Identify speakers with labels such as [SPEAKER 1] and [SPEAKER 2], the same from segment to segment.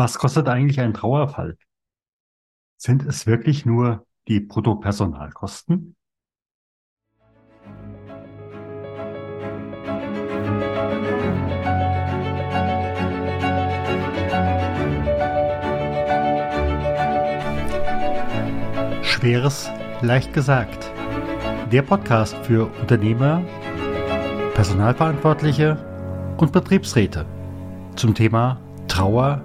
[SPEAKER 1] Was kostet eigentlich ein Trauerfall? Sind es wirklich nur die Bruttopersonalkosten? Schweres, leicht gesagt. Der Podcast für Unternehmer, Personalverantwortliche und Betriebsräte zum Thema Trauer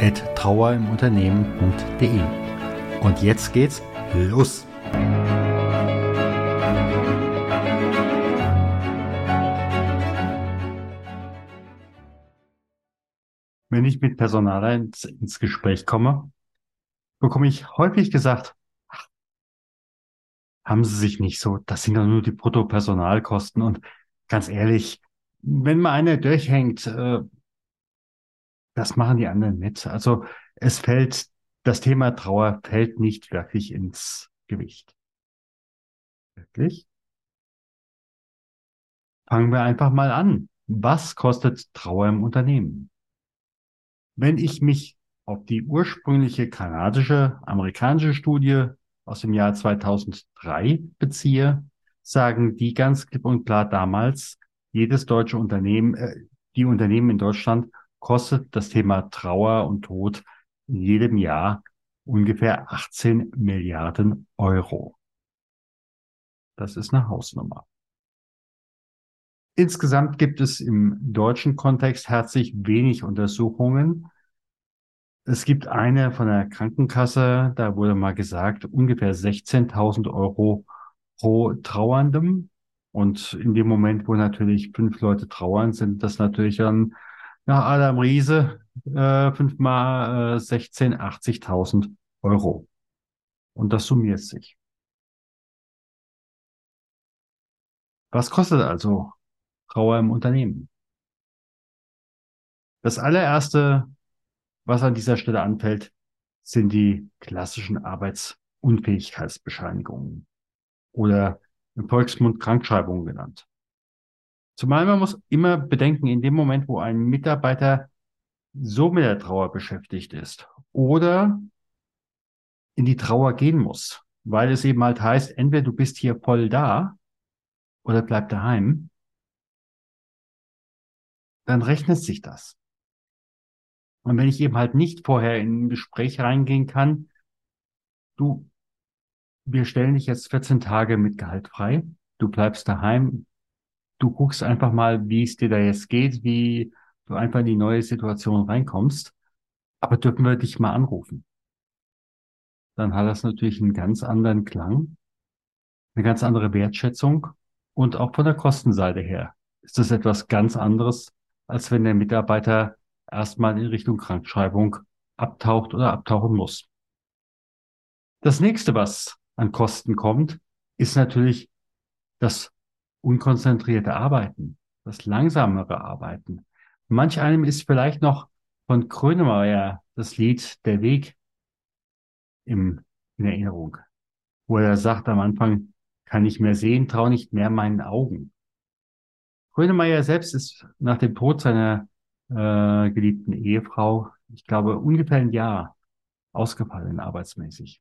[SPEAKER 1] trauerimunternehmen.de. Und jetzt geht's los! Wenn ich mit Personaler ins, ins Gespräch komme, bekomme ich häufig gesagt, haben Sie sich nicht so, das sind doch nur die Bruttopersonalkosten und ganz ehrlich, wenn mal einer durchhängt, äh, das machen die anderen nicht. Also es fällt, das Thema Trauer fällt nicht wirklich ins Gewicht. Wirklich? Fangen wir einfach mal an. Was kostet Trauer im Unternehmen? Wenn ich mich auf die ursprüngliche kanadische, amerikanische Studie aus dem Jahr 2003 beziehe, sagen die ganz klipp und klar damals, jedes deutsche Unternehmen, äh, die Unternehmen in Deutschland kostet das Thema Trauer und Tod in jedem Jahr ungefähr 18 Milliarden Euro. Das ist eine Hausnummer. Insgesamt gibt es im deutschen Kontext herzlich wenig Untersuchungen. Es gibt eine von der Krankenkasse, da wurde mal gesagt, ungefähr 16.000 Euro pro Trauerndem. Und in dem Moment, wo natürlich fünf Leute trauern, sind das natürlich dann nach Adam Riese äh, fünfmal äh, 16, 80.000 Euro. Und das summiert sich. Was kostet also Trauer im Unternehmen? Das allererste, was an dieser Stelle anfällt, sind die klassischen Arbeitsunfähigkeitsbescheinigungen oder im Volksmund Krankschreibungen genannt. Zumal man muss immer bedenken, in dem Moment, wo ein Mitarbeiter so mit der Trauer beschäftigt ist oder in die Trauer gehen muss, weil es eben halt heißt, entweder du bist hier voll da oder bleib daheim, dann rechnet sich das. Und wenn ich eben halt nicht vorher in ein Gespräch reingehen kann, du, wir stellen dich jetzt 14 Tage mit Gehalt frei, du bleibst daheim, du guckst einfach mal, wie es dir da jetzt geht, wie du einfach in die neue Situation reinkommst. Aber dürfen wir dich mal anrufen? Dann hat das natürlich einen ganz anderen Klang, eine ganz andere Wertschätzung und auch von der Kostenseite her ist das etwas ganz anderes, als wenn der Mitarbeiter erstmal in Richtung Krankschreibung abtaucht oder abtauchen muss. Das nächste, was an Kosten kommt, ist natürlich das unkonzentrierte Arbeiten, das langsamere Arbeiten. Manch einem ist vielleicht noch von Krönemeyer das Lied Der Weg im, in Erinnerung, wo er sagt am Anfang, kann ich mehr sehen, traue nicht mehr meinen Augen. Krönemeyer selbst ist nach dem Tod seiner äh, geliebten Ehefrau, ich glaube, ungefähr ein Jahr ausgefallen arbeitsmäßig.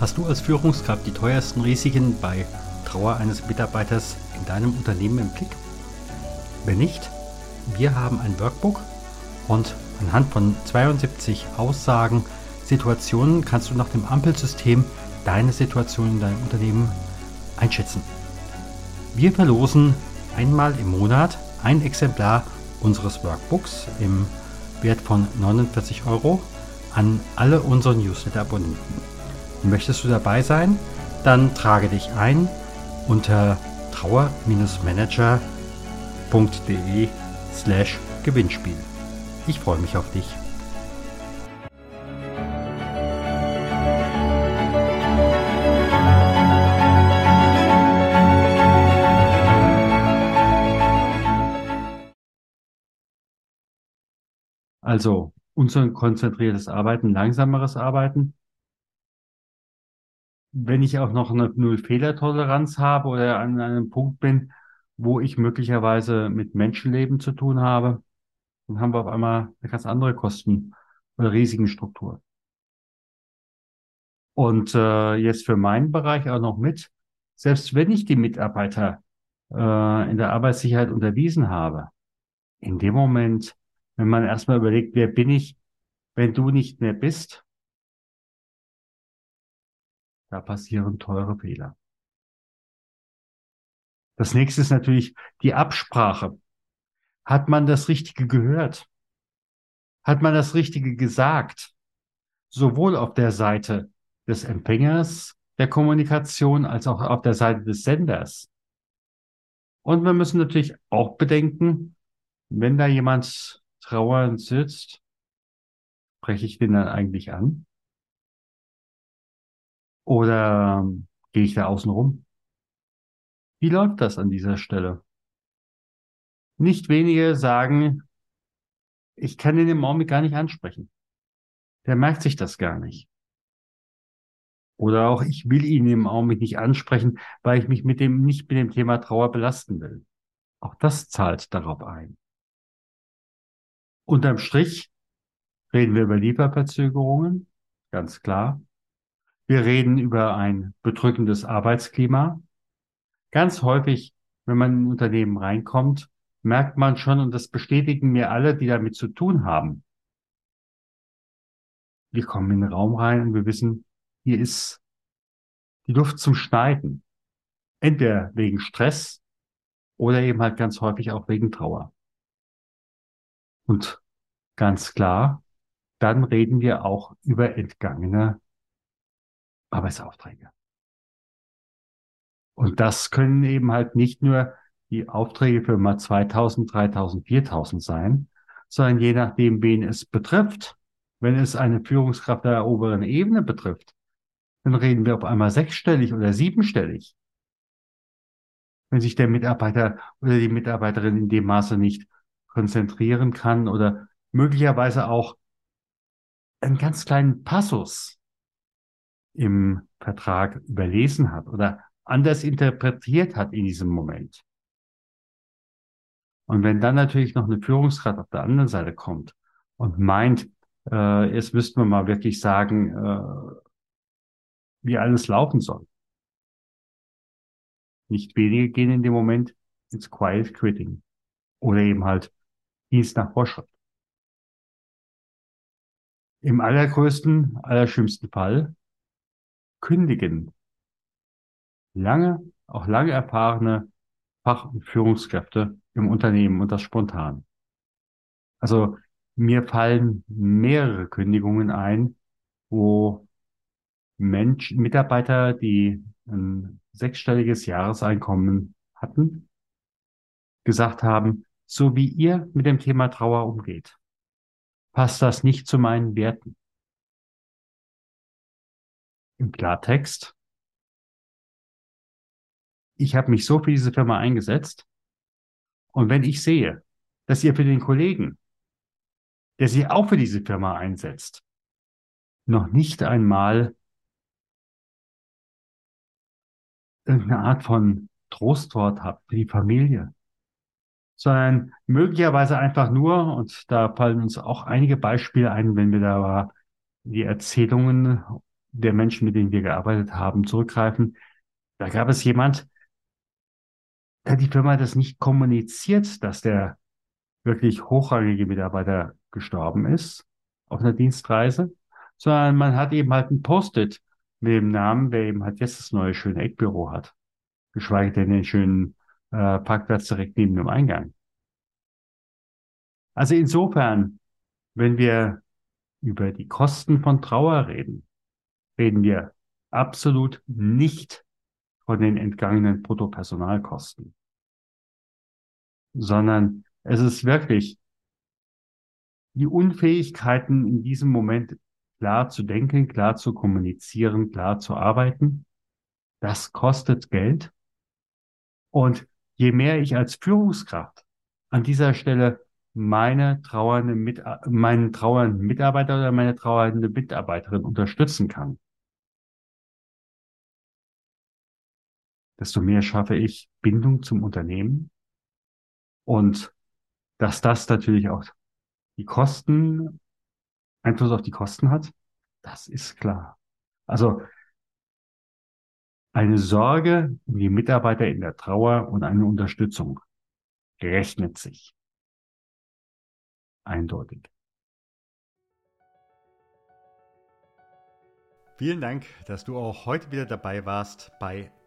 [SPEAKER 1] Hast du als Führungskraft die teuersten Risiken bei Trauer eines Mitarbeiters in deinem Unternehmen im Blick? Wenn nicht, wir haben ein Workbook und anhand von 72 Aussagen, Situationen kannst du nach dem Ampelsystem deine Situation in deinem Unternehmen einschätzen. Wir verlosen einmal im Monat ein Exemplar unseres Workbooks im Wert von 49 Euro an alle unsere Newsletter-Abonnenten. Möchtest du dabei sein? dann trage dich ein unter trauer-manager.de slash Gewinnspiel. Ich freue mich auf dich. Also unkonzentriertes Arbeiten, langsameres Arbeiten. Wenn ich auch noch eine Null-Fehler-Toleranz habe oder an einem Punkt bin, wo ich möglicherweise mit Menschenleben zu tun habe, dann haben wir auf einmal eine ganz andere Kosten- oder Risikenstruktur. Und äh, jetzt für meinen Bereich auch noch mit, selbst wenn ich die Mitarbeiter äh, in der Arbeitssicherheit unterwiesen habe, in dem Moment wenn man erstmal überlegt, wer bin ich, wenn du nicht mehr bist, da passieren teure Fehler. Das nächste ist natürlich die Absprache. Hat man das Richtige gehört? Hat man das Richtige gesagt? Sowohl auf der Seite des Empfängers der Kommunikation als auch auf der Seite des Senders. Und wir müssen natürlich auch bedenken, wenn da jemand trauernd sitzt, spreche ich den dann eigentlich an? Oder ähm, gehe ich da außen rum? Wie läuft das an dieser Stelle? Nicht wenige sagen, ich kann den im Augenblick gar nicht ansprechen. Der merkt sich das gar nicht. Oder auch ich will ihn im Augenblick nicht ansprechen, weil ich mich mit dem, nicht mit dem Thema Trauer belasten will. Auch das zahlt darauf ein. Unterm Strich reden wir über Lieferverzögerungen, ganz klar. Wir reden über ein bedrückendes Arbeitsklima. Ganz häufig, wenn man in Unternehmen reinkommt, merkt man schon, und das bestätigen mir alle, die damit zu tun haben. Wir kommen in den Raum rein und wir wissen, hier ist die Luft zum Schneiden. Entweder wegen Stress oder eben halt ganz häufig auch wegen Trauer. Und ganz klar, dann reden wir auch über entgangene Arbeitsaufträge. Und das können eben halt nicht nur die Aufträge für mal 2000, 3000, 4000 sein, sondern je nachdem, wen es betrifft. Wenn es eine Führungskraft der oberen Ebene betrifft, dann reden wir auf einmal sechsstellig oder siebenstellig. Wenn sich der Mitarbeiter oder die Mitarbeiterin in dem Maße nicht konzentrieren kann oder möglicherweise auch einen ganz kleinen Passus im Vertrag überlesen hat oder anders interpretiert hat in diesem Moment. Und wenn dann natürlich noch eine Führungskraft auf der anderen Seite kommt und meint, äh, jetzt müssten wir mal wirklich sagen, äh, wie alles laufen soll. Nicht wenige gehen in dem Moment ins Quiet Quitting oder eben halt Dienst nach Vorschrift. Im allergrößten, allerschlimmsten Fall kündigen lange, auch lange erfahrene Fach- und Führungskräfte im Unternehmen und das spontan. Also mir fallen mehrere Kündigungen ein, wo Menschen, Mitarbeiter, die ein sechsstelliges Jahreseinkommen hatten, gesagt haben, so wie ihr mit dem Thema Trauer umgeht, passt das nicht zu meinen Werten. Im Klartext, ich habe mich so für diese Firma eingesetzt. Und wenn ich sehe, dass ihr für den Kollegen, der sich auch für diese Firma einsetzt, noch nicht einmal irgendeine Art von Trostwort habt für die Familie, sondern möglicherweise einfach nur, und da fallen uns auch einige Beispiele ein, wenn wir da die Erzählungen der Menschen, mit denen wir gearbeitet haben, zurückgreifen. Da gab es jemand, der die Firma das nicht kommuniziert, dass der wirklich hochrangige Mitarbeiter gestorben ist auf einer Dienstreise, sondern man hat eben halt ein Post-it mit dem Namen, wer eben halt jetzt das neue schöne Eckbüro hat. Geschweige denn den schönen äh, Parkplatz direkt neben dem Eingang. Also insofern, wenn wir über die Kosten von Trauer reden, reden wir absolut nicht von den entgangenen Bruttopersonalkosten, sondern es ist wirklich die Unfähigkeiten in diesem Moment klar zu denken, klar zu kommunizieren, klar zu arbeiten. Das kostet Geld. Und je mehr ich als Führungskraft an dieser Stelle meine trauernde Mit meinen trauernden Mitarbeiter oder meine trauernde Mitarbeiterin unterstützen kann, desto mehr schaffe ich Bindung zum Unternehmen und dass das natürlich auch die Kosten, Einfluss auf die Kosten hat, das ist klar. Also eine Sorge um die Mitarbeiter in der Trauer und eine Unterstützung rechnet sich. Eindeutig.
[SPEAKER 2] Vielen Dank, dass du auch heute wieder dabei warst bei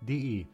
[SPEAKER 2] de